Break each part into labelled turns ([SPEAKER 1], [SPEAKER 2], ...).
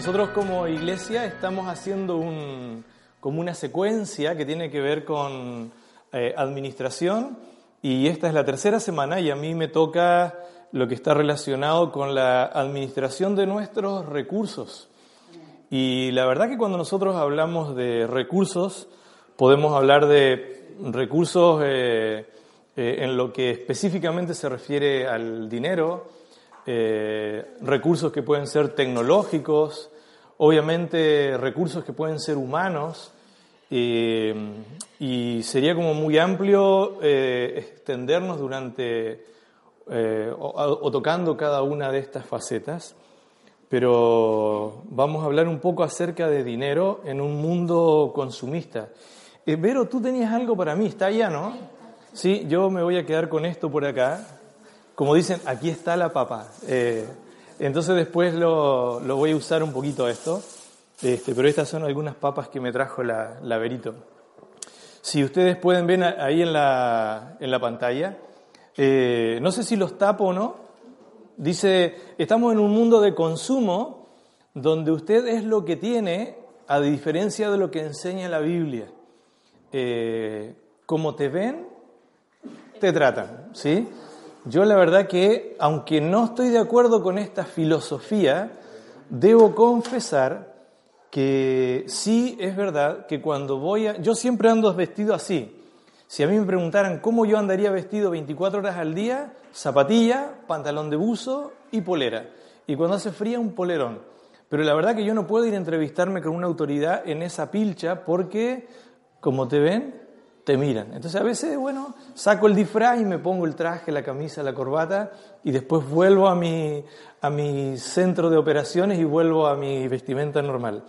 [SPEAKER 1] Nosotros como iglesia estamos haciendo un, como una secuencia que tiene que ver con eh, administración y esta es la tercera semana y a mí me toca lo que está relacionado con la administración de nuestros recursos. Y la verdad que cuando nosotros hablamos de recursos, podemos hablar de recursos eh, eh, en lo que específicamente se refiere al dinero, eh, recursos que pueden ser tecnológicos, obviamente recursos que pueden ser humanos, y sería como muy amplio extendernos durante eh, o, tocando cada una de estas facetas, pero vamos a hablar un poco acerca de dinero en un mundo consumista. Eh, Vero, tú tenías algo para mí, está allá, ¿no? Sí, yo me voy a quedar con esto por acá. Como dicen, aquí está la papa. Eh, entonces después lo, voy a usar un poquito esto, este, pero estas son algunas papas que me trajo la, Verito. Si ustedes pueden ver ahí en la, en la pantalla, eh, no sé si los tapo o no, dice, estamos en un mundo de consumo donde usted es lo que tiene, a diferencia de lo que enseña la Biblia. Eh, como te ven, te tratan, ¿sí? Yo la verdad que, aunque no estoy de acuerdo con esta filosofía, debo confesar que sí es verdad que cuando voy a... Yo siempre ando vestido así, si a mí me preguntaran cómo yo andaría vestido 24 horas al día, zapatilla, pantalón de buzo y polera. Y cuando hace fría, un polerón. Pero la verdad que yo no puedo ir a entrevistarme con una autoridad en esa pilcha porque, como te ven, te miran. Entonces a veces, bueno, saco el disfraz y me pongo el traje, la camisa, la corbata y después vuelvo a mi, a mi centro de operaciones y vuelvo a mi vestimenta normal.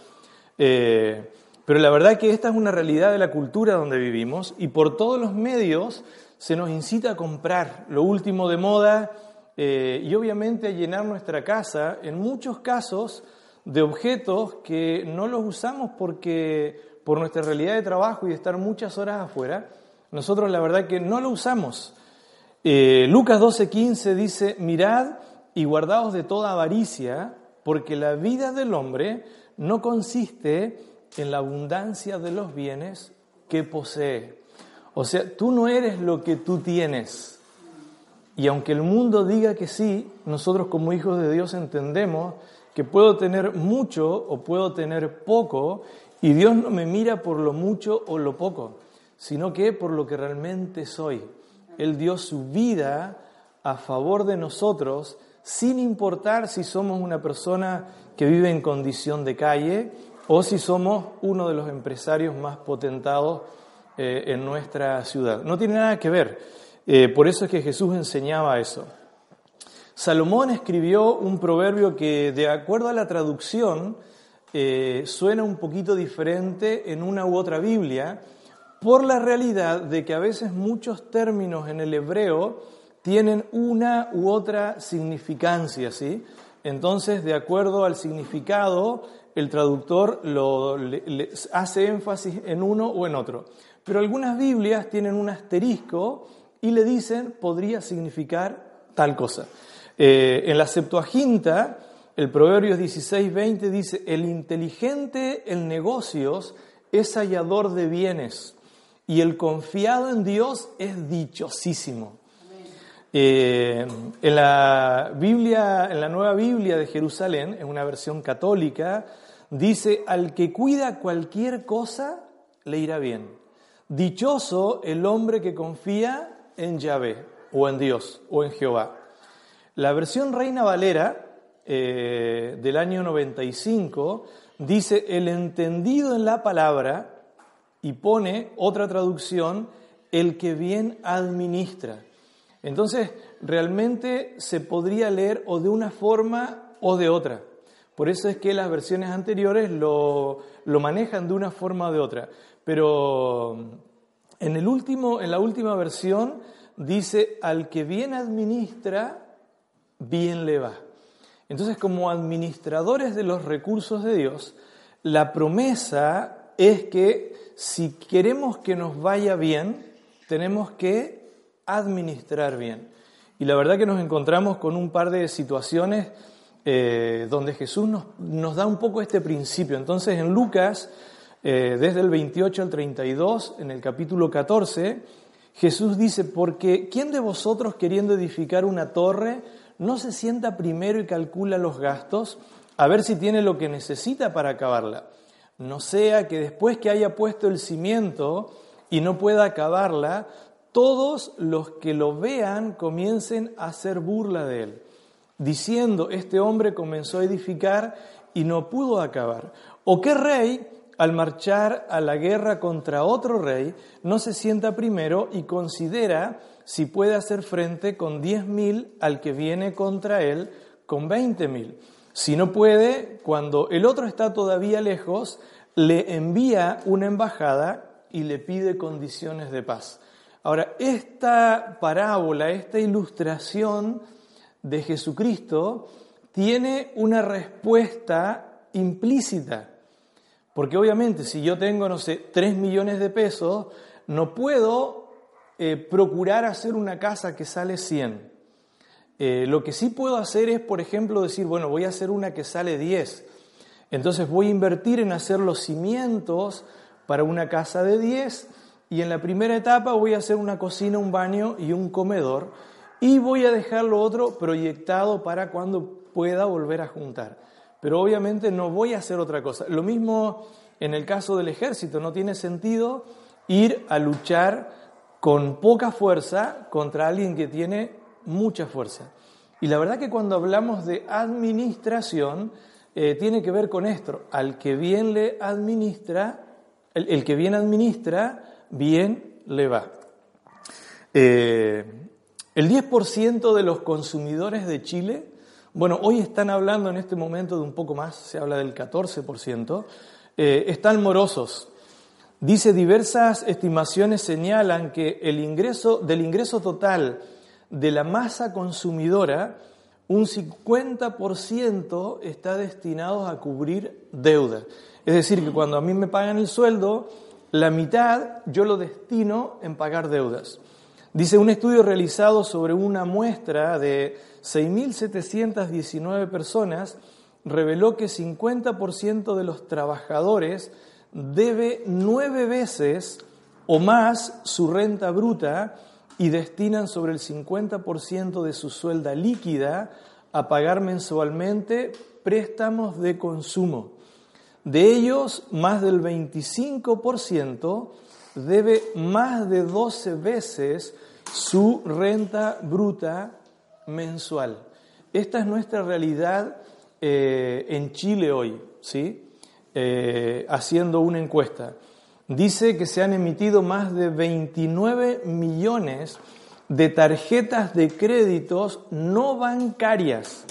[SPEAKER 1] Eh, pero la verdad que esta es una realidad de la cultura donde vivimos y por todos los medios se nos incita a comprar lo último de moda eh, y obviamente a llenar nuestra casa, en muchos casos, de objetos que no los usamos porque por nuestra realidad de trabajo y estar muchas horas afuera, nosotros la verdad que no lo usamos. Eh, Lucas 12:15 dice, mirad y guardaos de toda avaricia, porque la vida del hombre no consiste en la abundancia de los bienes que posee. O sea, tú no eres lo que tú tienes. Y aunque el mundo diga que sí, nosotros como hijos de Dios entendemos que puedo tener mucho o puedo tener poco, y Dios no me mira por lo mucho o lo poco, sino que por lo que realmente soy. Él dio su vida a favor de nosotros, sin importar si somos una persona que vive en condición de calle o si somos uno de los empresarios más potentados eh, en nuestra ciudad. No tiene nada que ver. Eh, por eso es que Jesús enseñaba eso. Salomón escribió un proverbio que, de acuerdo a la traducción, eh, suena un poquito diferente en una u otra Biblia, por la realidad de que a veces muchos términos en el hebreo tienen una u otra significancia, ¿sí? Entonces, de acuerdo al significado, el traductor lo, hace énfasis en uno o en otro. Pero algunas Biblias tienen un asterisco y le dicen podría significar tal cosa. Eh, en la Septuaginta, el Proverbios 16:20 dice, el inteligente en negocios es hallador de bienes y el confiado en Dios es dichosísimo. Eh, en la Biblia, en la nueva Biblia de Jerusalén, en una versión católica, dice, al que cuida cualquier cosa, le irá bien. Dichoso el hombre que confía en Yahvé, o en Dios, o en Jehová. La versión Reina Valera eh, del año 95 dice, el entendido en la palabra, y pone otra traducción, el que bien administra. Entonces, realmente se podría leer o de una forma o de otra. Por eso es que las versiones anteriores lo, manejan de una forma o de otra. Pero en, el último, en la última versión dice, al que bien administra, bien le va. Entonces, como administradores de los recursos de Dios, la promesa es que si queremos que nos vaya bien, tenemos que administrar bien. Y la verdad que nos encontramos con un par de situaciones eh, donde Jesús nos, da un poco este principio. Entonces en Lucas, eh, desde el 28 al 32, en el capítulo 14, Jesús dice, porque ¿quién de vosotros queriendo edificar una torre no se sienta primero y calcula los gastos a ver si tiene lo que necesita para acabarla? No sea que después que haya puesto el cimiento y no pueda acabarla, todos los que lo vean comiencen a hacer burla de él, diciendo, este hombre comenzó a edificar y no pudo acabar. ¿O qué rey, al marchar a la guerra contra otro rey, no se sienta primero y considera si puede hacer frente con diez mil al que viene contra él con veinte mil? Si no puede, cuando el otro está todavía lejos, le envía una embajada y le pide condiciones de paz. Ahora, esta parábola, esta ilustración de Jesucristo tiene una respuesta implícita. Porque obviamente si yo tengo, no sé, 3 millones de pesos, no puedo eh, procurar hacer una casa que sale 100. Eh, lo que sí puedo hacer es, por ejemplo, decir, bueno, voy a hacer una que sale 10. Entonces voy a invertir en hacer los cimientos para una casa de 10 y en la primera etapa voy a hacer una cocina, un baño y un comedor y voy a dejar lo otro proyectado para cuando pueda volver a juntar. Pero obviamente no voy a hacer otra cosa. Lo mismo en el caso del ejército, no tiene sentido ir a luchar con poca fuerza contra alguien que tiene mucha fuerza. Y la verdad que cuando hablamos de administración, eh, tiene que ver con esto. Al que bien le administra, el que bien administra, bien le va. Eh, el 10% de los consumidores de Chile, bueno, hoy están hablando en este momento de un poco más, se habla del 14%, eh, están morosos. Dice, diversas estimaciones señalan que el ingreso, del ingreso total de la masa consumidora, un 50% está destinado a cubrir deuda. Es decir, que cuando a mí me pagan el sueldo, la mitad yo lo destino en pagar deudas. Dice un estudio realizado sobre una muestra de 6.719 personas, reveló que 50% de los trabajadores debe nueve veces o más su renta bruta y destinan sobre el 50% de su suelda líquida a pagar mensualmente préstamos de consumo. De ellos, más del 25% debe más de 12 veces su renta bruta mensual. Esta es nuestra realidad eh, en Chile hoy, ¿sí? Eh, haciendo una encuesta. Dice que se han emitido más de 29 millones de tarjetas de créditos no bancarias,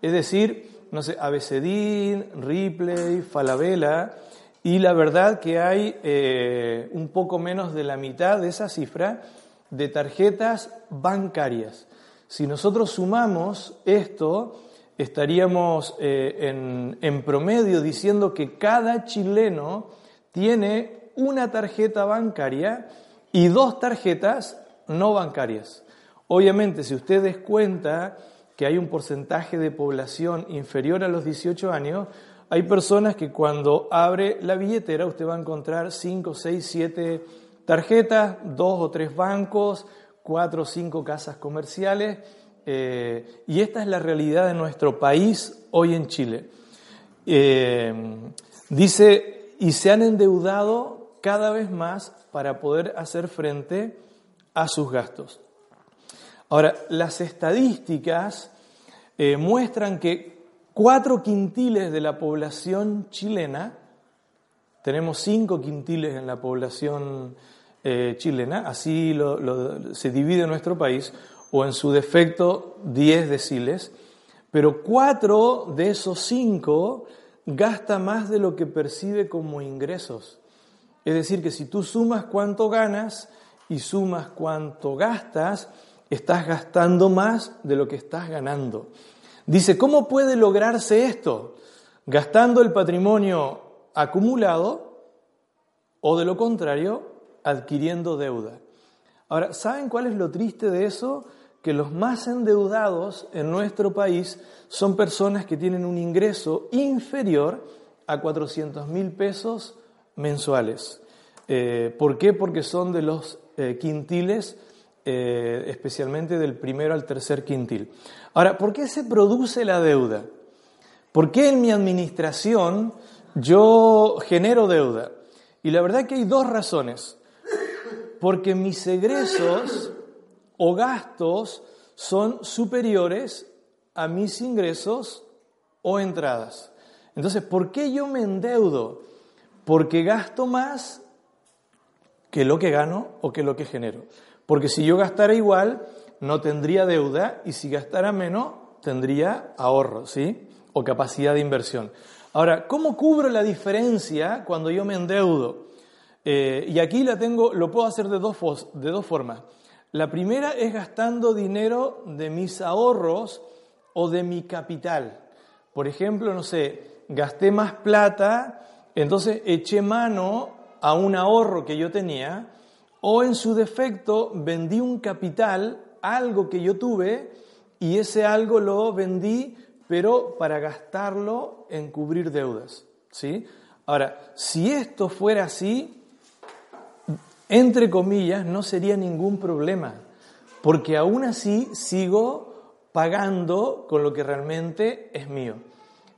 [SPEAKER 1] es decir, no sé, Abecedín, Ripley, Falabella, y la verdad que hay eh, un poco menos de la mitad de esa cifra de tarjetas bancarias. Si nosotros sumamos esto, estaríamos eh, en, en promedio diciendo que cada chileno tiene una tarjeta bancaria y dos tarjetas no bancarias. Obviamente, si usted descuenta que hay un porcentaje de población inferior a los 18 años, hay personas que cuando abre la billetera usted va a encontrar 5, 6, 7 tarjetas, dos o tres bancos, cuatro o cinco casas comerciales, eh, y esta es la realidad de nuestro país hoy en Chile. Eh, dice, y se han endeudado cada vez más para poder hacer frente a sus gastos. Ahora, las estadísticas eh, muestran que cuatro quintiles de la población chilena, tenemos cinco quintiles en la población eh, chilena, así se divide nuestro país, o en su defecto 10 deciles, pero cuatro de esos cinco gasta más de lo que percibe como ingresos. Es decir, que si tú sumas cuánto ganas y sumas cuánto gastas, estás gastando más de lo que estás ganando. Dice, ¿cómo puede lograrse esto? Gastando el patrimonio acumulado o de lo contrario, adquiriendo deuda. Ahora, ¿saben cuál es lo triste de eso? Que los más endeudados en nuestro país son personas que tienen un ingreso inferior a 400 mil pesos mensuales. Eh, ¿Por qué? Porque son de los eh, quintiles, eh, especialmente del primero al tercer quintil. Ahora, ¿por qué se produce la deuda? ¿Por qué en mi administración yo genero deuda? Y la verdad que hay dos razones. Porque mis egresos o gastos son superiores a mis ingresos o entradas. Entonces, ¿por qué yo me endeudo? Porque gasto más que lo que gano o que lo que genero. Porque si yo gastara igual, no tendría deuda y si gastara menos, tendría ahorro, ¿sí? O capacidad de inversión. Ahora, ¿cómo cubro la diferencia cuando yo me endeudo? Eh, y aquí la tengo, lo puedo hacer de dos, de dos formas. La primera es gastando dinero de mis ahorros o de mi capital. Por ejemplo, no sé, gasté más plata, entonces eché mano a un ahorro que yo tenía, o en su defecto vendí un capital, algo que yo tuve, y ese algo lo vendí, pero para gastarlo en cubrir deudas. ¿sí? Ahora, si esto fuera así, entre comillas, no sería ningún problema, porque aún así sigo pagando con lo que realmente es mío.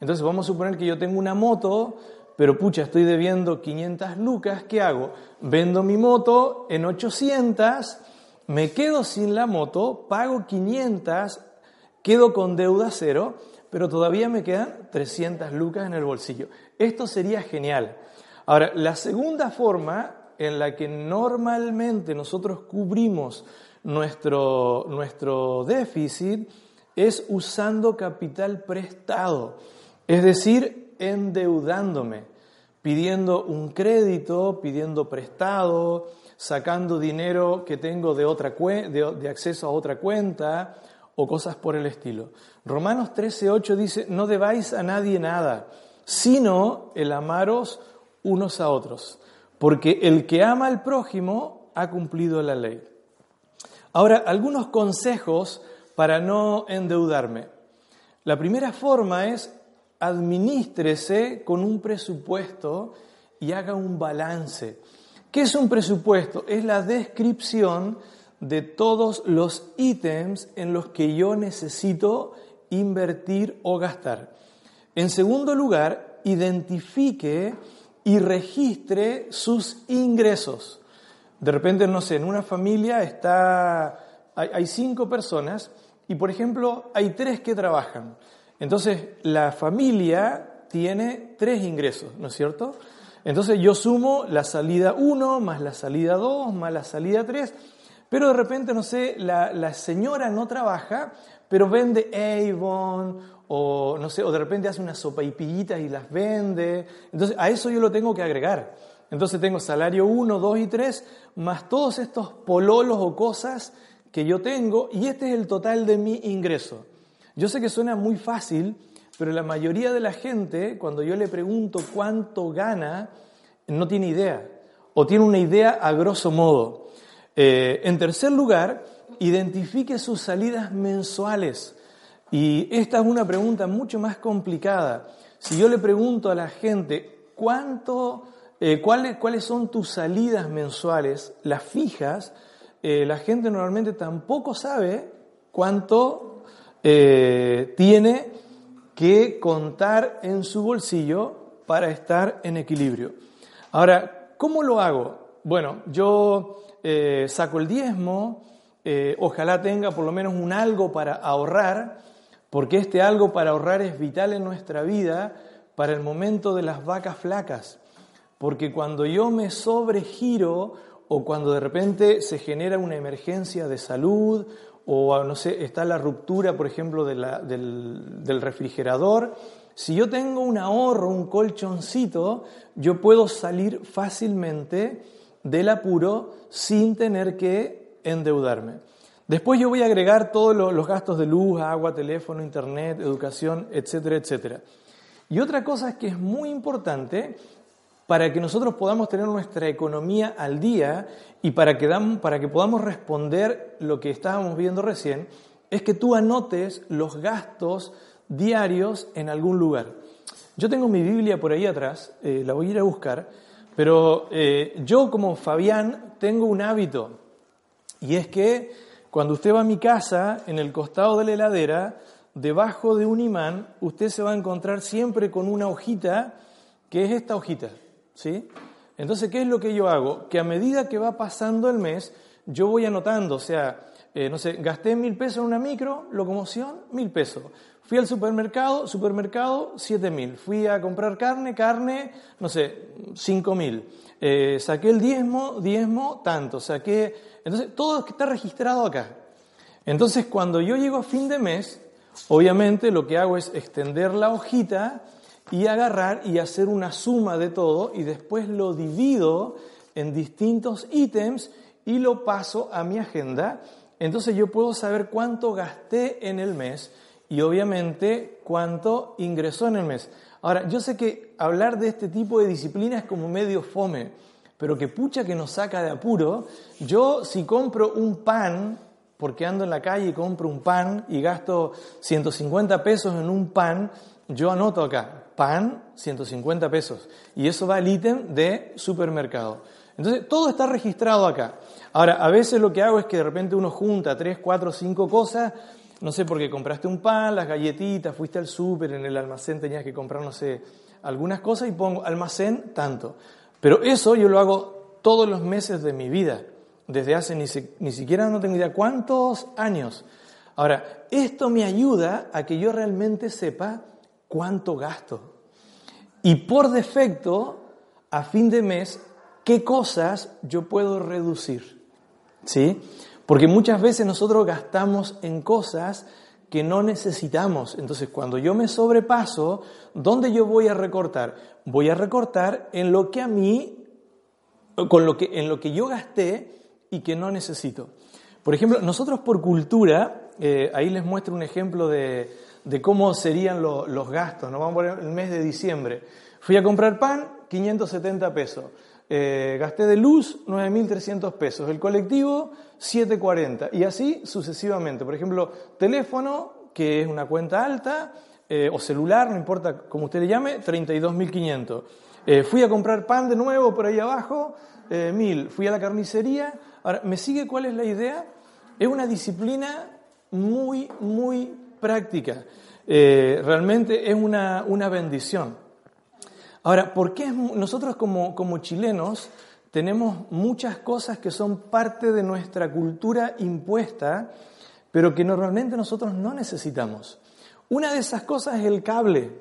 [SPEAKER 1] Entonces vamos a suponer que yo tengo una moto, pero pucha, estoy debiendo 500 lucas, ¿qué hago? Vendo mi moto en 800, me quedo sin la moto, pago 500, quedo con deuda cero, pero todavía me quedan 300 lucas en el bolsillo. Esto sería genial. Ahora, la segunda forma en la que normalmente nosotros cubrimos nuestro, nuestro déficit es usando capital prestado, es decir, endeudándome, pidiendo un crédito, pidiendo prestado, sacando dinero que tengo de, otra de, acceso a otra cuenta o cosas por el estilo. Romanos 13:8 dice, no debáis a nadie nada, sino el amaros unos a otros, porque el que ama al prójimo ha cumplido la ley. Ahora, algunos consejos para no endeudarme. La primera forma es administrese con un presupuesto y haga un balance. ¿Qué es un presupuesto? Es la descripción de todos los ítems en los que yo necesito invertir o gastar. En segundo lugar, identifique y registre sus ingresos. De repente, no sé, en una familia está, hay, cinco personas y, por ejemplo, hay tres que trabajan. Entonces, la familia tiene tres ingresos, ¿no es cierto? Entonces, yo sumo la salida 1 más la salida 2 más la salida 3, pero de repente, no sé, la, señora no trabaja, pero vende Avon o no sé, o de repente hace unas sopa y pillitas y las vende. Entonces, a eso yo lo tengo que agregar. Entonces tengo salario 1, 2 y 3, más todos estos pololos o cosas que yo tengo y este es el total de mi ingreso. Yo sé que suena muy fácil, pero la mayoría de la gente, cuando yo le pregunto cuánto gana, no tiene idea o tiene una idea a grosso modo. Eh, en tercer lugar, identifique sus salidas mensuales. Y esta es una pregunta mucho más complicada. Si yo le pregunto a la gente cuánto, eh, cuáles, cuáles son tus salidas mensuales, las fijas, eh, la gente normalmente tampoco sabe cuánto eh, tiene que contar en su bolsillo para estar en equilibrio. Ahora, ¿cómo lo hago? Bueno, yo saco el diezmo, ojalá tenga por lo menos un algo para ahorrar, porque este algo para ahorrar es vital en nuestra vida para el momento de las vacas flacas, porque cuando yo me sobregiro o cuando de repente se genera una emergencia de salud o no sé, está la ruptura, por ejemplo, del, del refrigerador. Si yo tengo un ahorro, un colchoncito, yo puedo salir fácilmente del apuro sin tener que endeudarme. Después yo voy a agregar todos los gastos de luz, agua, teléfono, internet, educación, etcétera, etcétera. Y otra cosa es que es muy importante para que nosotros podamos tener nuestra economía al día y para que, para que podamos responder lo que estábamos viendo recién, es que tú anotes los gastos diarios en algún lugar. Yo tengo mi Biblia por ahí atrás, eh, la voy a ir a buscar, pero eh, yo como Fabián tengo un hábito y es que cuando usted va a mi casa, en el costado de la heladera, debajo de un imán, usted se va a encontrar siempre con una hojita que es esta hojita. ¿sí? Entonces, ¿qué es lo que yo hago? Que a medida que va pasando el mes, yo voy anotando, o sea, eh, no sé, gasté mil pesos en una micro, locomoción, mil pesos. Fui al supermercado, supermercado, siete mil. Fui a comprar carne, carne, no sé, cinco mil. Eh, saqué el diezmo, diezmo, tanto. Saqué. Entonces, todo está registrado acá. Entonces, cuando yo llego a fin de mes, obviamente lo que hago es extender la hojita y agarrar y hacer una suma de todo y después lo divido en distintos ítems y lo paso a mi agenda. Entonces yo puedo saber cuánto gasté en el mes y obviamente cuánto ingresó en el mes. Ahora, yo sé que hablar de este tipo de disciplina es como medio fome, pero que pucha que nos saca de apuro. Yo si compro un pan, porque ando en la calle y compro un pan y gasto 150 pesos en un pan, yo anoto acá, pan, 150 pesos. Y eso va al ítem de supermercado. Entonces, todo está registrado acá. Ahora, a veces lo que hago es que de repente uno junta tres, cuatro, cinco cosas, no sé, porque compraste un pan, las galletitas, fuiste al súper, en el almacén tenías que comprar, no sé, algunas cosas y pongo almacén tanto. Pero eso yo lo hago todos los meses de mi vida, desde hace ni, ni siquiera no tengo idea cuántos años. Ahora, esto me ayuda a que yo realmente sepa cuánto gasto. Y por defecto, a fin de mes, qué cosas yo puedo reducir. ¿Sí? Porque muchas veces nosotros gastamos en cosas que no necesitamos. Entonces, cuando yo me sobrepaso, ¿dónde yo voy a recortar? Voy a recortar en lo que a mí, con lo que, en lo que yo gasté y que no necesito. Por ejemplo, nosotros por cultura, eh, ahí les muestro un ejemplo de, de cómo serían los gastos. Nos vamos a poner el mes de diciembre. Fui a comprar pan, 570 pesos. Eh, gasté de luz 9.300 pesos. El colectivo, 740. Y así sucesivamente. Por ejemplo, teléfono, que es una cuenta alta, eh, o celular, no importa cómo usted le llame, 32.500. Eh, fui a comprar pan de nuevo por ahí abajo, 1.000. Fui a la carnicería. Ahora, ¿me sigue cuál es la idea? Es una disciplina muy, muy práctica. Eh, realmente es una, bendición. Ahora, ¿por qué nosotros como, como chilenos tenemos muchas cosas que son parte de nuestra cultura impuesta, pero que normalmente nosotros no necesitamos? Una de esas cosas es el cable.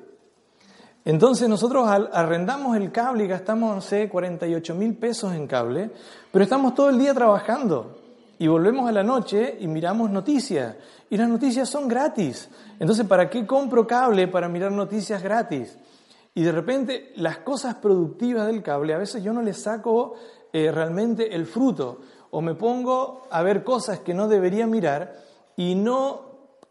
[SPEAKER 1] Entonces nosotros arrendamos el cable y gastamos, no sé, 48 mil pesos en cable, pero estamos todo el día trabajando y volvemos a la noche y miramos noticias. Y las noticias son gratis. Entonces, ¿para qué compro cable para mirar noticias gratis? Y de repente las cosas productivas del cable, a veces yo no le saco eh, realmente el fruto. O me pongo a ver cosas que no debería mirar y no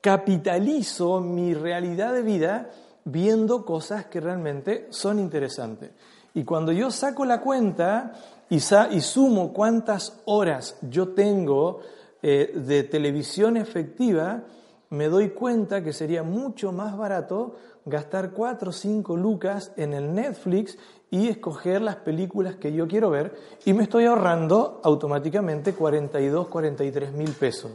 [SPEAKER 1] capitalizo mi realidad de vida viendo cosas que realmente son interesantes. Y cuando yo saco la cuenta y, sumo cuántas horas yo tengo eh, de televisión efectiva, me doy cuenta que sería mucho más barato gastar 4 o 5 lucas en el Netflix y escoger las películas que yo quiero ver y me estoy ahorrando automáticamente 42, 43 mil pesos.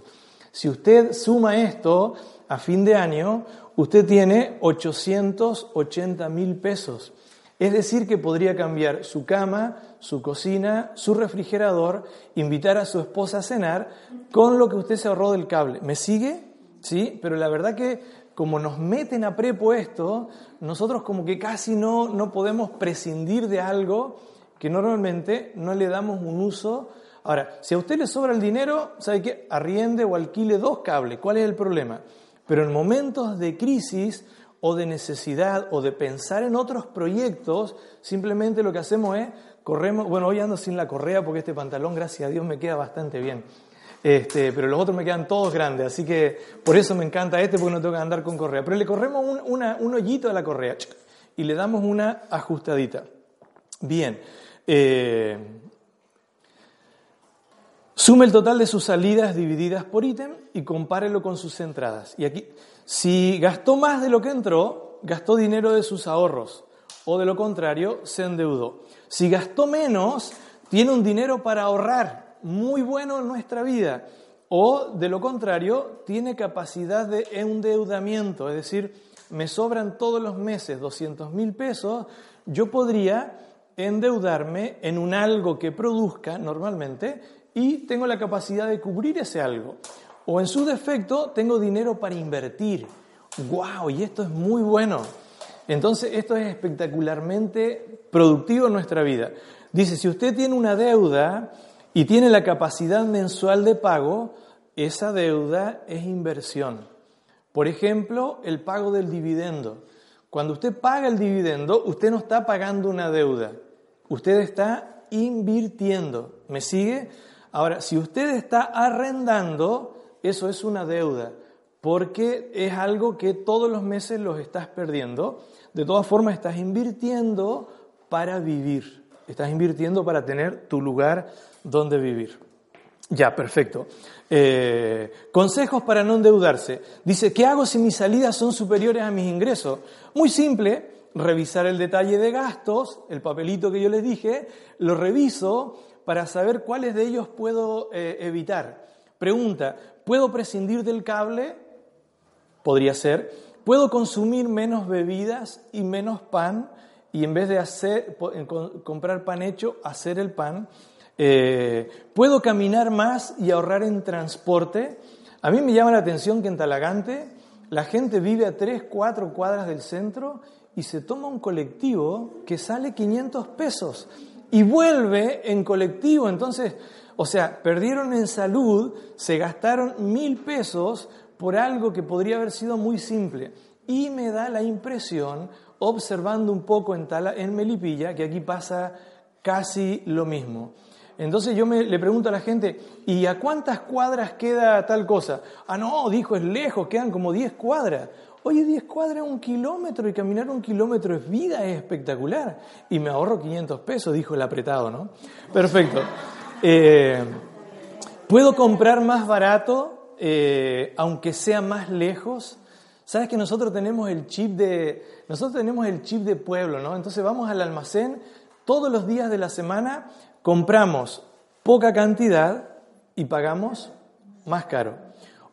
[SPEAKER 1] Si usted suma esto a fin de año, usted tiene 880 mil pesos. Es decir, que podría cambiar su cama, su cocina, su refrigerador, invitar a su esposa a cenar con lo que usted se ahorró del cable. ¿Me sigue? Sí, pero la verdad que como nos meten a prepo esto, nosotros como que casi no, no podemos prescindir de algo que normalmente no le damos un uso Ahora, si a usted le sobra el dinero, ¿sabe qué? Arriende o alquile dos cables. ¿Cuál es el problema? Pero en momentos de crisis o de necesidad o de pensar en otros proyectos, simplemente lo que hacemos es corremos, bueno, hoy ando sin la correa porque este pantalón, gracias a Dios, me queda bastante bien. Este, pero los otros me quedan todos grandes, así que por eso me encanta este porque no tengo que andar con correa. Pero le corremos un, hoyito a la correa y le damos una ajustadita. Bien. Eh, sume el total de sus salidas divididas por ítem y compárelo con sus entradas. Y aquí, si gastó más de lo que entró, gastó dinero de sus ahorros. O de lo contrario, se endeudó. Si gastó menos, tiene un dinero para ahorrar, muy bueno en nuestra vida. O de lo contrario, tiene capacidad de endeudamiento, es decir, me sobran todos los meses 200 mil pesos, yo podría endeudarme en un algo que produzca normalmente y tengo la capacidad de cubrir ese algo. O en su defecto, tengo dinero para invertir. ¡Wow! Y esto es muy bueno. Entonces, esto es espectacularmente productivo en nuestra vida. Dice, si usted tiene una deuda y tiene la capacidad mensual de pago, esa deuda es inversión. Por ejemplo, el pago del dividendo. Cuando usted paga el dividendo, usted no está pagando una deuda, usted está invirtiendo. ¿Me sigue? Ahora, si usted está arrendando, eso es una deuda, porque es algo que todos los meses los estás perdiendo. De todas formas, estás invirtiendo para vivir, estás invirtiendo para tener tu lugar donde vivir. Ya, perfecto. Eh, consejos para no endeudarse. Dice, ¿qué hago si mis salidas son superiores a mis ingresos? Muy simple, revisar el detalle de gastos, el papelito que yo les dije, lo reviso para saber cuáles de ellos puedo eh, evitar. Pregunta, ¿puedo prescindir del cable? Podría ser. ¿Puedo consumir menos bebidas y menos pan? Y en vez de hacer, comprar pan hecho, hacer el pan. Eh, ¿Puedo caminar más y ahorrar en transporte? A mí me llama la atención que en Talagante la gente vive a 3, 4 cuadras del centro y se toma un colectivo que sale 500 pesos y vuelve en colectivo. Entonces, o sea, perdieron en salud, se gastaron mil pesos por algo que podría haber sido muy simple. Y me da la impresión, observando un poco en, en Melipilla, que aquí pasa casi lo mismo. Entonces yo me, le pregunto a la gente, ¿y a cuántas cuadras queda tal cosa? Ah, no, dijo, es lejos, quedan como 10 cuadras. Oye, 10 cuadras, un kilómetro, y caminar un kilómetro es vida, es espectacular. Y me ahorro 500 pesos, dijo el apretado, ¿no? Perfecto. Eh, ¿Puedo comprar más barato, eh, aunque sea más lejos? Sabes que nosotros tenemos el chip de, nosotros tenemos el chip de pueblo, ¿no? Entonces vamos al almacén todos los días de la semana compramos poca cantidad y pagamos más caro.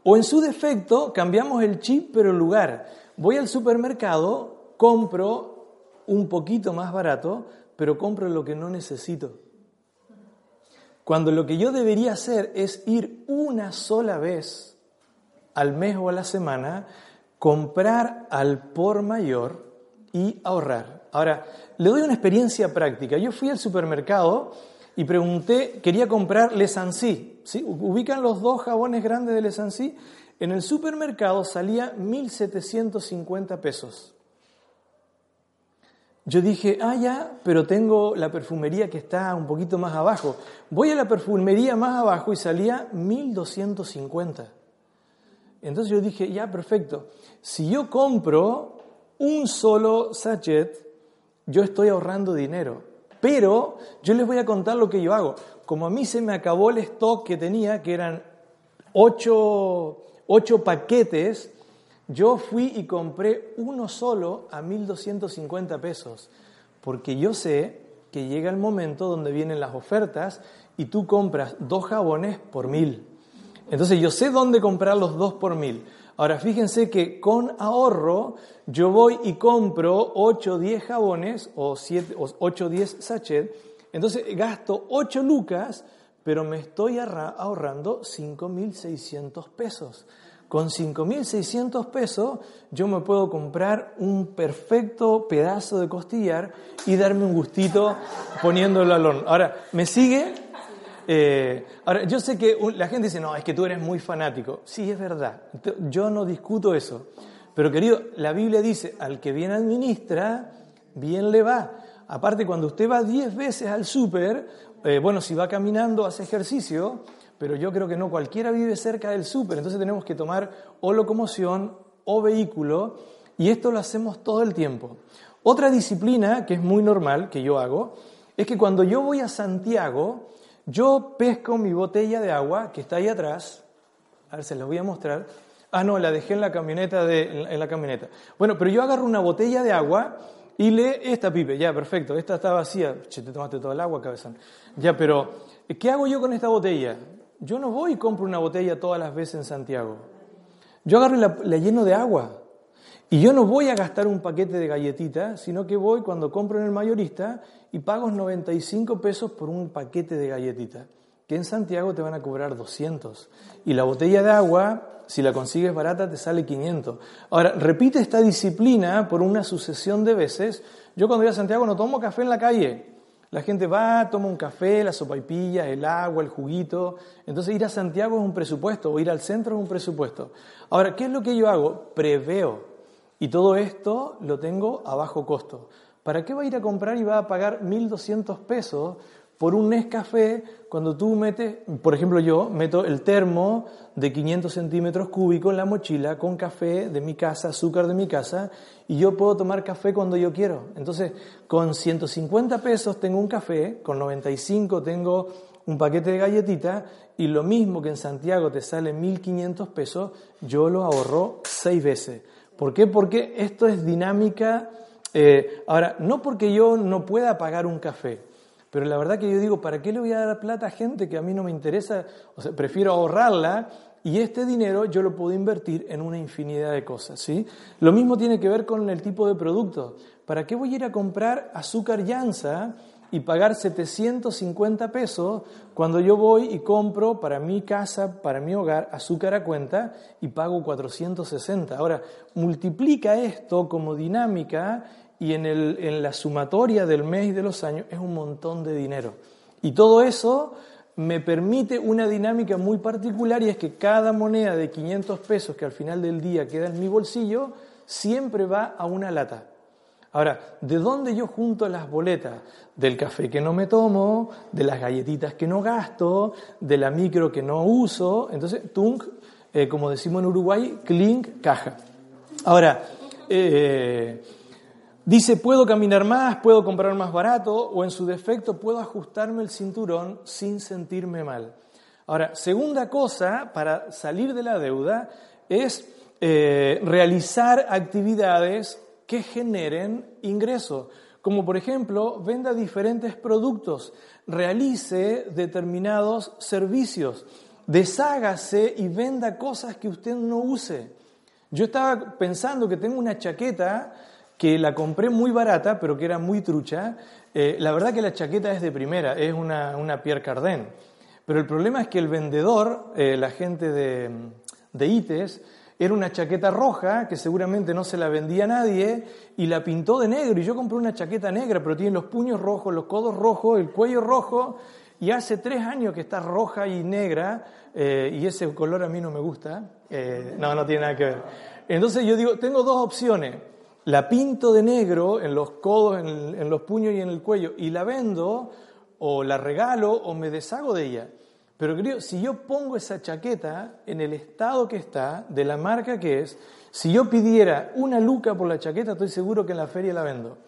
[SPEAKER 1] O en su defecto, cambiamos el chip, pero el lugar. Voy al supermercado, compro un poquito más barato, pero compro lo que no necesito. Cuando lo que yo debería hacer es ir una sola vez al mes o a la semana, comprar al por mayor y ahorrar. Ahora, le doy una experiencia práctica. Yo fui al supermercado y pregunté, quería comprar Le Sancy. Ubican los dos jabones grandes de Le Sancy. En el supermercado salía 1.750 pesos. Yo dije, ah, ya, pero tengo la perfumería que está un poquito más abajo. Voy a la perfumería más abajo y salía 1.250. Entonces yo dije, ya, perfecto. Si yo compro un solo sachet, yo estoy ahorrando dinero. Pero yo les voy a contar lo que yo hago. Como a mí se me acabó el stock que tenía, que eran ocho, paquetes, yo fui y compré uno solo a 1.250 pesos, porque yo sé que llega el momento donde vienen las ofertas y tú compras dos jabones por mil. Entonces yo sé dónde comprar los dos por mil. Ahora fíjense que con ahorro yo voy y compro 8 o 10 jabones o, 7, o 8 o 10 sachets, entonces gasto 8 lucas, pero me estoy ahorrando 5.600 pesos. Con 5.600 pesos yo me puedo comprar un perfecto pedazo de costillar y darme un gustito poniéndolo al horno. Ahora, ¿me sigue? Eh, ahora, yo sé que la gente dice, no, es que tú eres muy fanático. Sí, es verdad. Yo no discuto eso. Pero querido, la Biblia dice, al que bien administra, bien le va. Aparte, cuando usted va diez veces al súper, eh, bueno, si va caminando, hace ejercicio, pero yo creo que no cualquiera vive cerca del súper, entonces tenemos que tomar o locomoción o vehículo, y esto lo hacemos todo el tiempo. Otra disciplina que es muy normal, que yo hago, es que cuando yo voy a Santiago, yo pesco mi botella de agua, que está ahí atrás, a ver, se la voy a mostrar. Ah, no, la dejé en la camioneta. En la camioneta. Bueno, pero yo agarro una botella de agua y le, esta pipe, ya, perfecto, esta está vacía. Che, te tomaste todo el agua, cabezón. Ya, pero, ¿qué hago yo con esta botella? Yo no voy y compro una botella todas las veces en Santiago. Yo agarro la, lleno de agua. Y yo no voy a gastar un paquete de galletitas, sino que voy cuando compro en el mayorista y pago 95 pesos por un paquete de galletitas, que en Santiago te van a cobrar 200. Y la botella de agua si la consigues barata te sale 500. Ahora, repite esta disciplina por una sucesión de veces. Yo cuando voy a Santiago no tomo café en la calle. La gente va, toma un café, la sopaipilla, el agua, el juguito. Entonces ir a Santiago es un presupuesto, o ir al centro es un presupuesto. Ahora, ¿qué es lo que yo hago? Preveo. Y todo esto lo tengo a bajo costo. ¿Para qué va a ir a comprar y va a pagar 1.200 pesos por un Nescafé, cuando tú metes, por ejemplo yo, meto el termo de 500 centímetros cúbicos en la mochila con café de mi casa, azúcar de mi casa, y yo puedo tomar café cuando yo quiero. Entonces, con 150 pesos tengo un café, con 95 tengo un paquete de galletitas, y lo mismo que en Santiago te sale 1.500 pesos, yo lo ahorro seis veces. ¿Por qué? Porque esto es dinámica. Eh, ahora, no porque yo no pueda pagar un café, pero la verdad que yo digo, ¿para qué le voy a dar plata a gente que a mí no me interesa? O sea, prefiero ahorrarla y este dinero yo lo puedo invertir en una infinidad de cosas, ¿sí? Lo mismo tiene que ver con el tipo de producto. ¿Para qué voy a ir a comprar azúcar llanza y pagar 750 pesos cuando yo voy y compro para mi casa, para mi hogar, azúcar a cuenta y pago 460? Ahora, multiplica esto como dinámica y en, el, en la sumatoria del mes y de los años es un montón de dinero. Y todo eso me permite una dinámica muy particular y es que cada moneda de 500 pesos que al final del día queda en mi bolsillo siempre va a una lata. Ahora, ¿de dónde yo junto las boletas? Del café que no me tomo, de las galletitas que no gasto, de la micro que no uso. Entonces, tunk, eh, como decimos en Uruguay, clink, caja. Ahora, eh, Dice, puedo caminar más, puedo comprar más barato o en su defecto puedo ajustarme el cinturón sin sentirme mal. Ahora, segunda cosa para salir de la deuda es eh, realizar actividades que generen ingresos, como por ejemplo venda diferentes productos, realice determinados servicios, deshágase y venda cosas que usted no use. Yo estaba pensando que tengo una chaqueta que la compré muy barata, pero que era muy trucha. Eh, la verdad que la chaqueta es de primera, es una, una Pierre Cardin. Pero el problema es que el vendedor, eh, la gente de, de ITES, era una chaqueta roja que seguramente no se la vendía a nadie y la pintó de negro. Y yo compré una chaqueta negra, pero tiene los puños rojos, los codos rojos, el cuello rojo. Y hace tres años que está roja y negra eh, y ese color a mí no me gusta. no, no tiene nada que ver. Entonces yo digo, tengo dos opciones la pinto de negro en los codos, en, los puños y en el cuello y la vendo o la regalo o me deshago de ella. Pero querido, si yo pongo esa chaqueta en el estado que está, de la marca que es, si yo pidiera una luca por la chaqueta, estoy seguro que en la feria la vendo.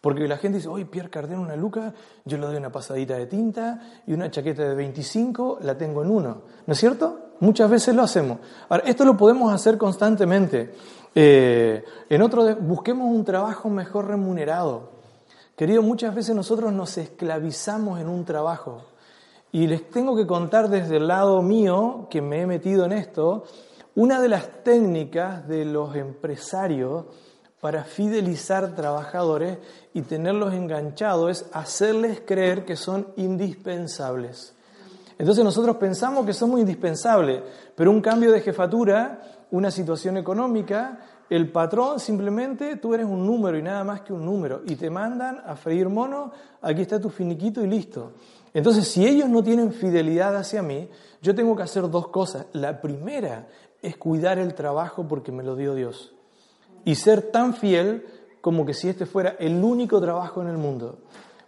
[SPEAKER 1] Porque la gente dice, oye, Pierre Cardin, una luca, yo le doy una pasadita de tinta y una chaqueta de 25 la tengo en uno. ¿No es cierto? Muchas veces lo hacemos. Ahora, esto lo podemos hacer constantemente. Eh, en otro, busquemos un trabajo mejor remunerado. Querido, muchas veces nosotros nos esclavizamos en un trabajo. Y les tengo que contar desde el lado mío, que me he metido en esto, una de las técnicas de los empresarios para fidelizar trabajadores y tenerlos enganchados es hacerles creer que son indispensables. Entonces nosotros pensamos que somos indispensables, pero un cambio de jefatura, una situación económica, el patrón simplemente, tú eres un número y nada más que un número, y te mandan a freír mono, aquí está tu finiquito y listo. Entonces, si ellos no tienen fidelidad hacia mí, yo tengo que hacer dos cosas. La primera es cuidar el trabajo porque me lo dio Dios. Y ser tan fiel como que si este fuera el único trabajo en el mundo.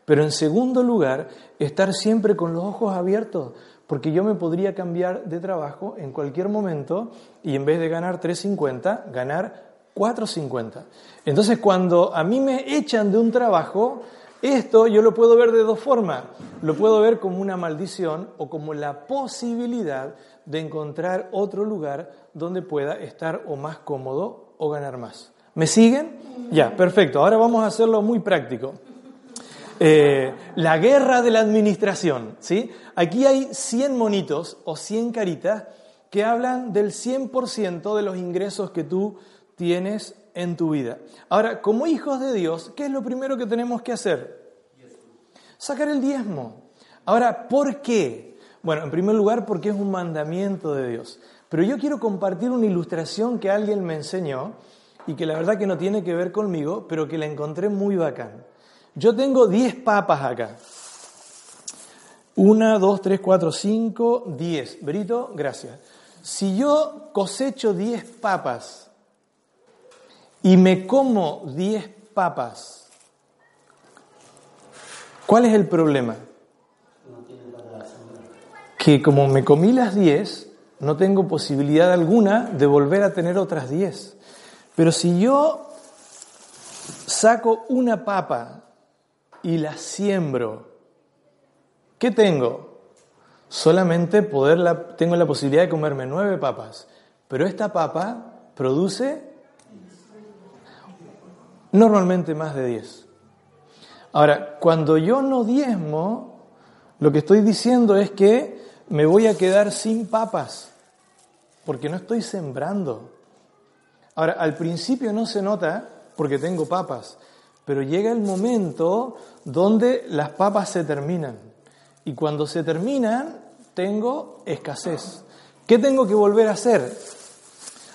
[SPEAKER 1] Pero en segundo lugar, estar siempre con los ojos abiertos, porque yo me podría cambiar de trabajo en cualquier momento y en vez de ganar 3.50, ganar 4.50. Entonces, cuando a mí me echan de un trabajo, esto yo lo puedo ver de dos formas. Lo puedo ver como una maldición o como la posibilidad de encontrar otro lugar donde pueda estar o más cómodo o ganar más. ¿Me siguen? Ya, perfecto. Ahora vamos a hacerlo muy práctico. Eh, la guerra de la administración, ¿sí? Aquí hay 100 monitos o 100 caritas que hablan del 100% de los ingresos que tú tienes en tu vida. Ahora, como hijos de Dios, ¿qué es lo primero que tenemos que hacer? Sacar el diezmo. Ahora, ¿por qué? Bueno, en primer lugar, porque es un mandamiento de Dios. Pero yo quiero compartir una ilustración que alguien me enseñó y que la verdad que no tiene que ver conmigo, pero que la encontré muy bacán. Yo tengo 10 papas acá. Una, dos, tres, cuatro, cinco, diez. Brito, gracias. Si yo cosecho 10 papas y me como 10 papas, ¿cuál es el problema? Que como me comí las 10, no tengo posibilidad alguna de volver a tener otras 10. Pero si yo saco una papa y la siembro, ¿qué tengo? Solamente poder tengo la posibilidad de comerme nueve papas, pero esta papa produce normalmente más de diez. Ahora, cuando yo no diezmo, lo que estoy diciendo es que me voy a quedar sin papas, porque no estoy sembrando. Ahora, al principio no se nota porque tengo papas, pero llega el momento donde las papas se terminan. Y cuando se terminan, tengo escasez. ¿Qué tengo que volver a hacer?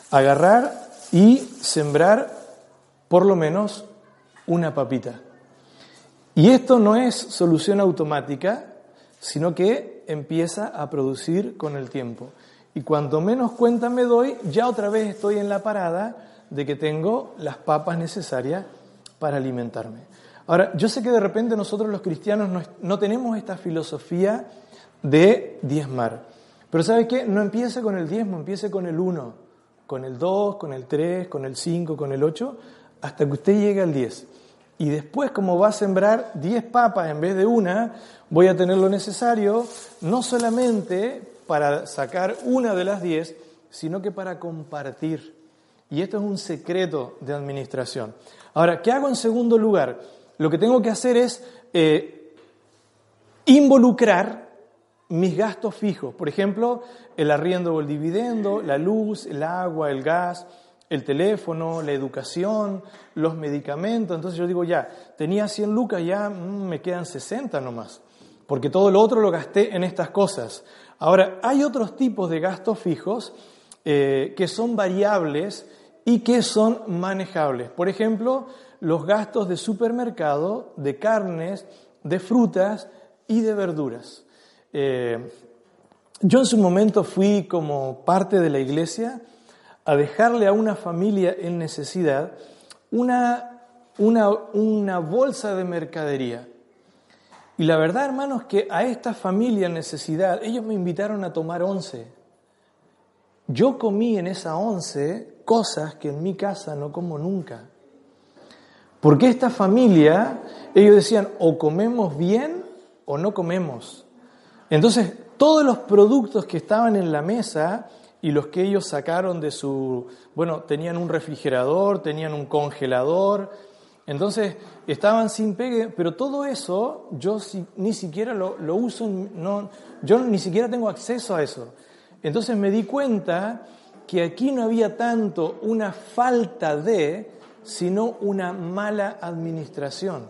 [SPEAKER 1] Agarrar y sembrar por lo menos una papita. Y esto no es solución automática, sino que empieza a producir con el tiempo. Y cuanto menos cuenta me doy, ya otra vez estoy en la parada de que tengo las papas necesarias para alimentarme. Ahora, yo sé que de repente nosotros los cristianos no, tenemos esta filosofía de diezmar. Pero ¿sabe qué? No empiece con el diezmo, empiece con el 1, con el 2, con el 3, con el 5, con el 8, hasta que usted llegue al 10. Y después, como va a sembrar 10 papas en vez de una, voy a tener lo necesario, no solamente para sacar una de las 10, sino que para compartir. Y esto es un secreto de administración. Ahora, ¿qué hago en segundo lugar? Lo que tengo que hacer es eh, involucrar mis gastos fijos. Por ejemplo, el arriendo o el dividendo, la luz, el agua, el gas, el teléfono, la educación, los medicamentos. Entonces yo digo, ya, tenía 100 lucas, ya mm, me quedan 60 nomás, porque todo lo otro lo gasté en estas cosas. Ahora, hay otros tipos de gastos fijos eh, que son variables y que son manejables. Por ejemplo, los gastos de supermercado, de carnes, de frutas y de verduras. Eh, yo en su momento fui como parte de la iglesia a dejarle a una familia en necesidad una, una, una bolsa de mercadería. Y la verdad, hermanos, que a esta familia en necesidad, ellos me invitaron a tomar once. Yo comí en esa once cosas que en mi casa no como nunca. Porque esta familia, ellos decían, o comemos bien o no comemos. Entonces, todos los productos que estaban en la mesa y los que ellos sacaron de su, bueno, tenían un refrigerador, tenían un congelador, entonces estaban sin pegue, pero todo eso yo ni siquiera lo, lo uso, no, yo ni siquiera tengo acceso a eso. Entonces me di cuenta que aquí no había tanto una falta de, sino una mala administración.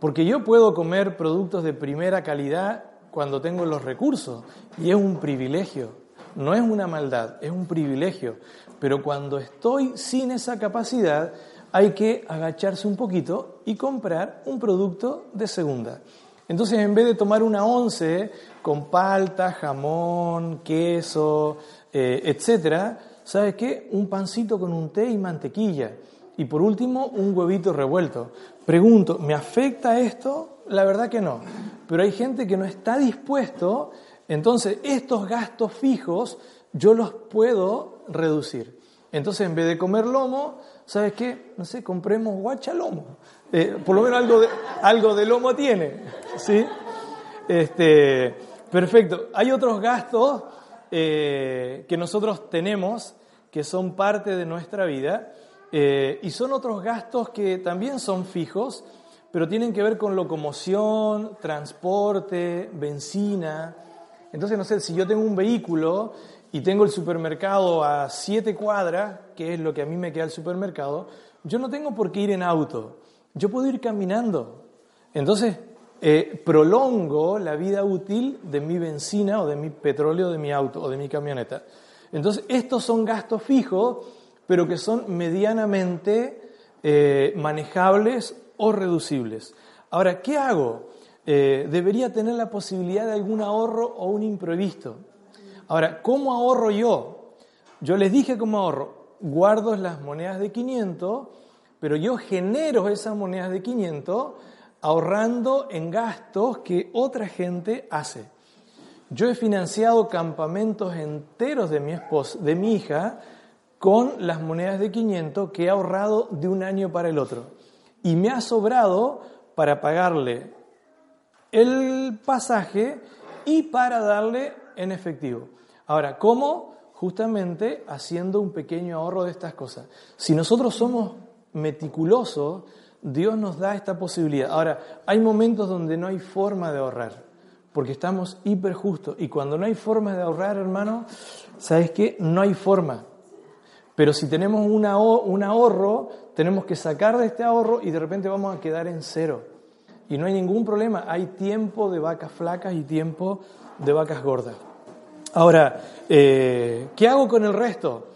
[SPEAKER 1] Porque yo puedo comer productos de primera calidad cuando tengo los recursos y es un privilegio. No es una maldad, es un privilegio. Pero cuando estoy sin esa capacidad, hay que agacharse un poquito y comprar un producto de segunda. Entonces, en vez de tomar una once con palta, jamón, queso, eh, etcétera, ¿sabes qué? Un pancito con un té y mantequilla. Y por último, un huevito revuelto. Pregunto, ¿me afecta esto? La verdad que no. Pero hay gente que no está dispuesto, entonces estos gastos fijos yo los puedo reducir. Entonces, en vez de comer lomo, ¿sabes qué? No sé, compremos guachalomo. Eh, por lo menos algo de, algo de lomo tiene. ¿Sí? Este, perfecto. Hay otros gastos eh, que nosotros tenemos que son parte de nuestra vida eh, y son otros gastos que también son fijos, pero tienen que ver con locomoción, transporte, benzina. Entonces, no sé, si yo tengo un vehículo y tengo el supermercado a siete cuadras, que es lo que a mí me queda el supermercado, yo no tengo por qué ir en auto, yo puedo ir caminando. Entonces, eh, prolongo la vida útil de mi benzina o de mi petróleo de mi auto o de mi camioneta. Entonces, estos son gastos fijos, pero que son medianamente eh, manejables o reducibles. Ahora, ¿qué hago? Eh, debería tener la posibilidad de algún ahorro o un imprevisto. Ahora, ¿cómo ahorro yo? Yo les dije cómo ahorro. Guardo las monedas de 500, pero yo genero esas monedas de 500 ahorrando en gastos que otra gente hace. Yo he financiado campamentos enteros de mi esposa, de mi hija, con las monedas de 500 que he ahorrado de un año para el otro. Y me ha sobrado para pagarle el pasaje y para darle en efectivo. Ahora, ¿cómo? Justamente haciendo un pequeño ahorro de estas cosas. Si nosotros somos meticulosos, Dios nos da esta posibilidad. Ahora, hay momentos donde no hay forma de ahorrar, porque estamos hiper justos. Y cuando no hay forma de ahorrar, hermano, ¿sabes qué? No hay forma. Pero si tenemos un ahorro, tenemos que sacar de este ahorro y de repente vamos a quedar en cero. Y no hay ningún problema, hay tiempo de vacas flacas y tiempo de vacas gordas. Ahora, eh, ¿qué hago con el resto?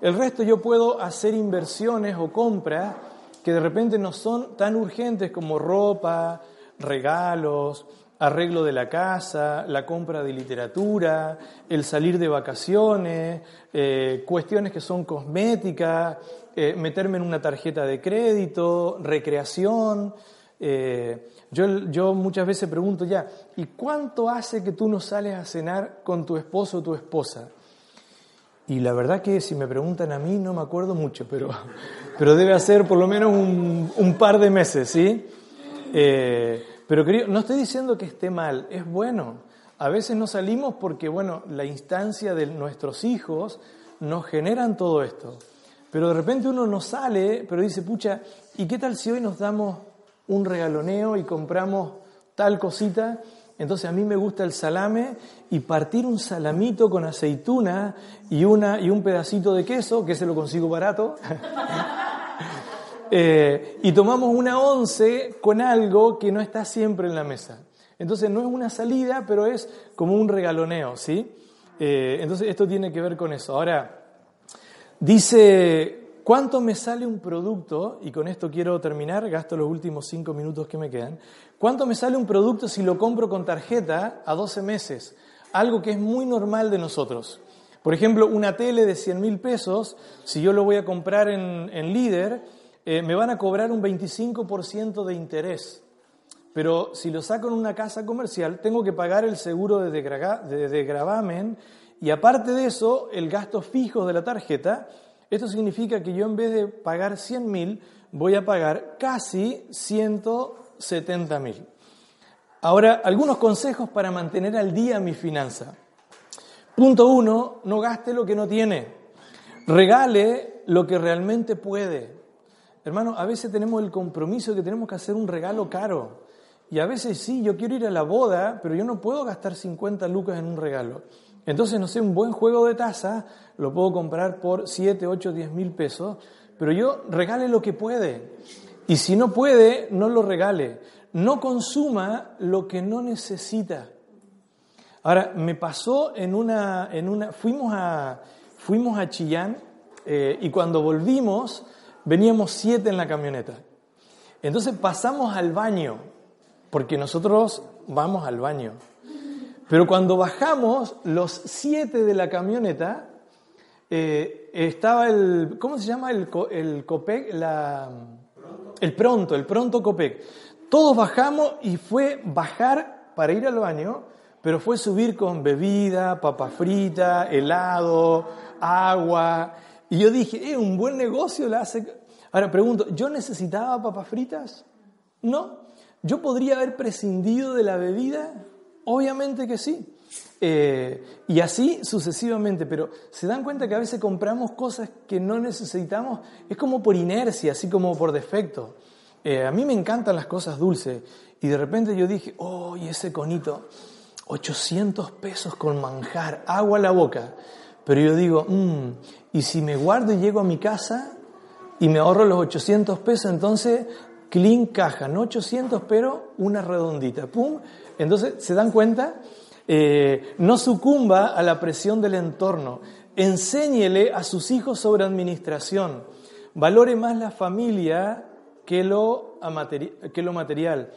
[SPEAKER 1] El resto yo puedo hacer inversiones o compras que de repente no son tan urgentes como ropa, regalos, arreglo de la casa, la compra de literatura, el salir de vacaciones, eh, cuestiones que son cosméticas, eh, meterme en una tarjeta de crédito, recreación. Yo, muchas veces pregunto ya, ¿y cuánto hace que tú no sales a cenar con tu esposo o tu esposa? Y la verdad que si me preguntan a mí no me acuerdo mucho, pero, pero debe hacer por lo menos un, par de meses, ¿sí? Eh, pero querido, no estoy diciendo que esté mal, es bueno. A veces no salimos porque, bueno, la instancia de nuestros hijos nos generan todo esto. Pero de repente uno no sale, pero dice, pucha, ¿y qué tal si hoy nos damos un regaloneo y compramos tal cosita. Entonces a mí me gusta el salame y partir un salamito con aceituna y, una, y un pedacito de queso, que se lo consigo barato. Eh, y tomamos una once con algo que no está siempre en la mesa. Entonces no es una salida, pero es como un regaloneo, ¿sí? Eh, entonces esto tiene que ver con eso. Ahora, dice ¿Cuánto me sale un producto? Y con esto quiero terminar, gasto los últimos cinco minutos que me quedan. ¿Cuánto me sale un producto si lo compro con tarjeta a 12 meses? Algo que es muy normal de nosotros. Por ejemplo, una tele de 100 mil pesos, si yo lo voy a comprar en, Líder, eh, me van a cobrar un 25% de interés. Pero si lo saco en una casa comercial, tengo que pagar el seguro de, de gravamen y aparte de eso, el gasto fijo de la tarjeta esto significa que yo en vez de pagar 100.000, voy a pagar casi 170.000. Ahora, algunos consejos para mantener al día mi finanza. Punto uno, no gaste lo que no tiene. Regale lo que realmente puede. Hermano, a veces tenemos el compromiso de que tenemos que hacer un regalo caro. Y a veces sí, yo quiero ir a la boda, pero yo no puedo gastar 50 lucas en un regalo. Entonces, no sé, un buen juego de taza lo puedo comprar por 7, 8, 10 mil pesos, pero yo regale lo que puede. Y si no puede, no lo regale. No consuma lo que no necesita. Ahora, me pasó en una, en una fuimos a, fuimos a Chillán eh, y cuando volvimos veníamos siete en la camioneta. Entonces pasamos al baño, porque nosotros vamos al baño. Pero cuando bajamos, los siete de la camioneta, eh, estaba el, ¿cómo se llama? El, el COPEC, el pronto, el pronto COPEC. Todos bajamos y fue bajar para ir al baño, pero fue subir con bebida, papa frita, helado, agua. Y yo dije, eh, un buen negocio la hace. Ahora pregunto, ¿yo necesitaba papas fritas? No. ¿Yo podría haber prescindido de la bebida? Obviamente que sí. Eh, y así sucesivamente, pero se dan cuenta que a veces compramos cosas que no necesitamos, es como por inercia, así como por defecto. Eh, a mí me encantan las cosas dulces y de repente yo dije, oh, y ese conito, 800 pesos con manjar, agua a la boca. Pero yo digo, mmm, y si me guardo y llego a mi casa y me ahorro los 800 pesos, entonces clean caja, no 800, pero una redondita, pum. Entonces, ¿se dan cuenta? Eh, no sucumba a la presión del entorno. Enséñele a sus hijos sobre administración. Valore más la familia que lo, que lo material.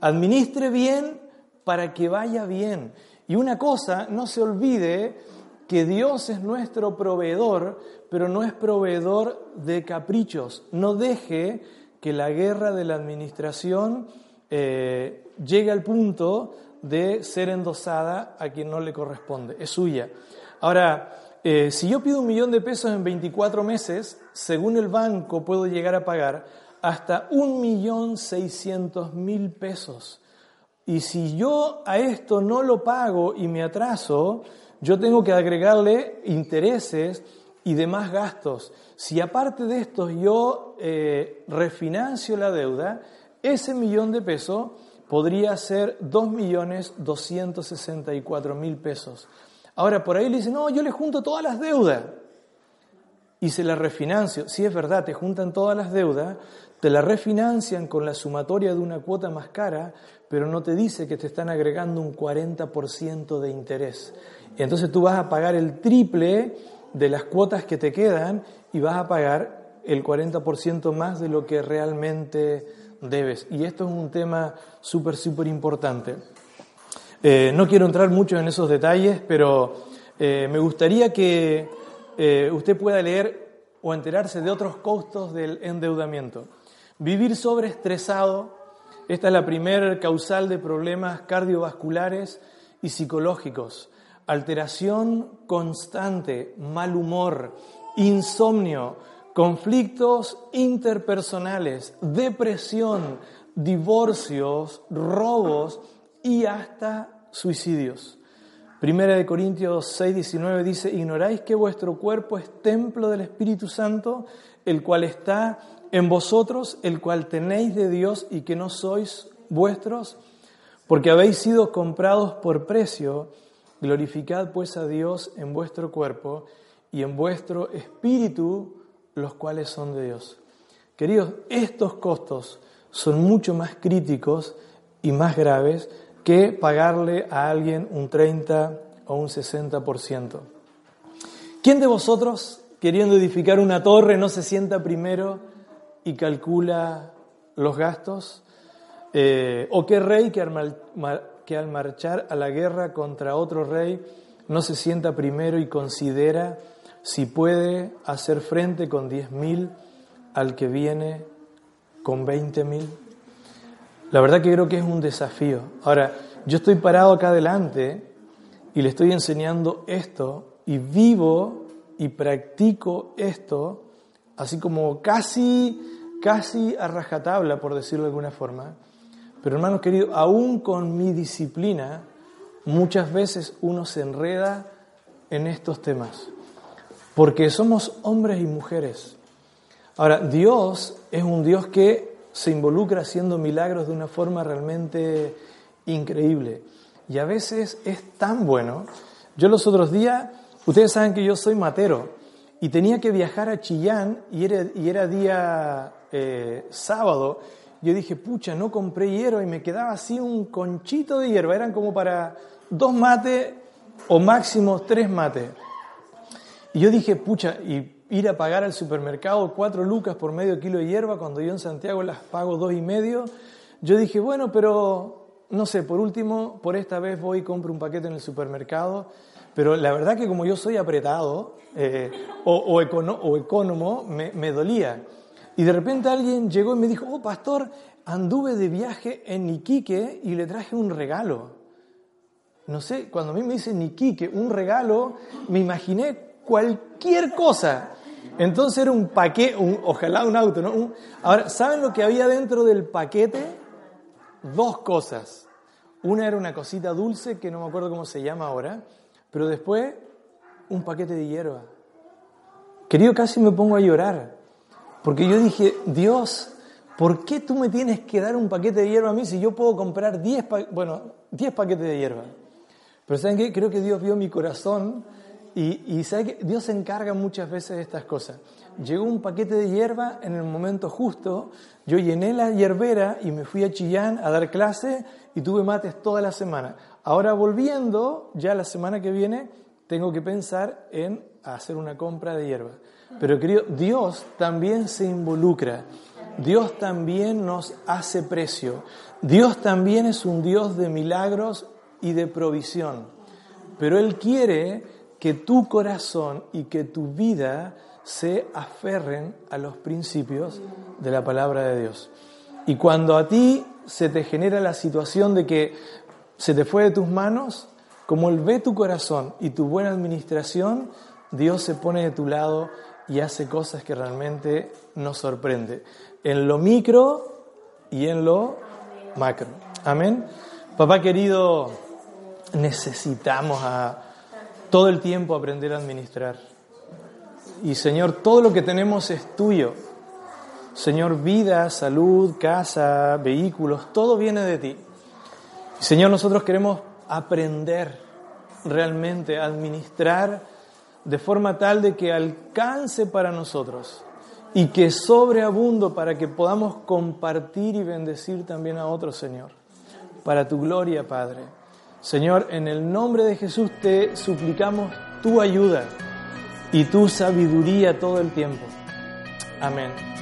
[SPEAKER 1] Administre bien para que vaya bien. Y una cosa, no se olvide que Dios es nuestro proveedor, pero no es proveedor de caprichos. No deje que la guerra de la administración eh, llegue al punto de ser endosada a quien no le corresponde, es suya. Ahora, eh, si yo pido un millón de pesos en 24 meses, según el banco puedo llegar a pagar hasta un millón seiscientos mil pesos. Y si yo a esto no lo pago y me atraso, yo tengo que agregarle intereses y demás gastos. Si aparte de esto yo eh, refinancio la deuda, ese millón de pesos podría ser 2.264.000 pesos. Ahora, por ahí le dicen, no, yo le junto todas las deudas y se las refinancio. Si es verdad, te juntan todas las deudas, te la refinancian con la sumatoria de una cuota más cara, pero no te dice que te están agregando un 40% de interés. Entonces tú vas a pagar el triple de las cuotas que te quedan y vas a pagar el 40% más de lo que realmente debes. Y esto es un tema súper, súper importante. Eh, no quiero entrar mucho en esos detalles, pero eh, me gustaría que eh, usted pueda leer o enterarse de otros costos del endeudamiento. Vivir sobreestresado, esta es la primera causal de problemas cardiovasculares y psicológicos. Alteración constante, mal humor, insomnio, conflictos interpersonales, depresión, divorcios, robos y hasta suicidios. Primera de Corintios 6, 19 dice, ignoráis que vuestro cuerpo es templo del Espíritu Santo, el cual está en vosotros, el cual tenéis de Dios y que no sois vuestros, porque habéis sido comprados por precio, glorificad pues a Dios en vuestro cuerpo y en vuestro espíritu, los cuales son de Dios. Queridos, estos costos son mucho más críticos y más graves que pagarle a alguien un 30 o un 60%. ¿Quién de vosotros, queriendo edificar una torre, no se sienta primero y calcula los gastos? Eh, ¿O qué rey que al, que al marchar a la guerra contra otro rey no se sienta primero y considera si puede hacer frente con 10.000 al que viene con 20.000? La verdad que creo que es un desafío. Ahora, yo estoy parado acá adelante y le estoy enseñando esto y vivo y practico esto así como casi casi a rajatabla, por decirlo de alguna forma. Pero hermanos queridos, aún con mi disciplina, muchas veces uno se enreda en estos temas, porque somos hombres y mujeres. Ahora, Dios es un Dios que se involucra haciendo milagros de una forma realmente increíble. Y a veces es tan bueno. Yo los otros días, ustedes saben que yo soy matero y tenía que viajar a Chillán y era, día eh, sábado. yo dije, pucha, no compré hierba y me quedaba así un conchito de hierba. Eran como para dos mates o máximo tres mates. Y yo dije, pucha, y ir a pagar al supermercado cuatro lucas por medio kilo de hierba cuando yo en Santiago las pago dos y medio. Yo dije, bueno, pero no sé, por último, por esta vez voy y compro un paquete en el supermercado. Pero la verdad que como yo soy apretado eh, o, o, econo, me, me dolía. Y de repente alguien llegó y me dijo, oh pastor, anduve de viaje en Iquique y le traje un regalo. No sé, cuando a mí me dicen Iquique, un regalo, me imaginé cualquier cosa. Entonces era un paquete, ojalá un auto, ¿no? ahora, ¿saben lo que había dentro del paquete? Dos cosas. Una era una cosita dulce, que no me acuerdo cómo se llama ahora, pero después un paquete de hierba. Querido, casi me pongo a llorar. Porque yo dije, Dios, ¿por qué tú me tienes que dar un paquete de hierba a mí si yo puedo comprar 10 bueno, 10 paquetes de hierba? Pero ¿saben qué? Creo que Dios vio mi corazón y, y ¿saben qué? Dios se encarga muchas veces de estas cosas. Llegó un paquete de hierba en el momento justo, yo llené la hierbera y me fui a Chillán a dar clase y tuve mates toda la semana. Ahora volviendo, ya la semana que viene, tengo que pensar en hacer una compra de hierba. Pero querido, Dios también se involucra. Dios también nos hace precio. Dios también es un Dios de milagros y de provisión. Pero Él quiere que tu corazón y que tu vida se aferren a los principios de la palabra de Dios. Y cuando a ti se te genera la situación de que se te fue de tus manos, como Él ve tu corazón y tu buena administración, Dios se pone de tu lado y hace cosas que realmente nos sorprende, en lo micro y en lo macro. Amén. Papá querido, necesitamos a todo el tiempo aprender a administrar. Y Señor, todo lo que tenemos es tuyo. Señor, vida, salud, casa, vehículos, todo viene de ti. Señor, nosotros queremos aprender realmente a administrar de forma tal de que alcance para nosotros y que sobreabundo para que podamos compartir y bendecir también a otros, Señor. Para tu gloria, Padre. Señor, en el nombre de Jesús te suplicamos tu ayuda y tu sabiduría todo el tiempo. Amén.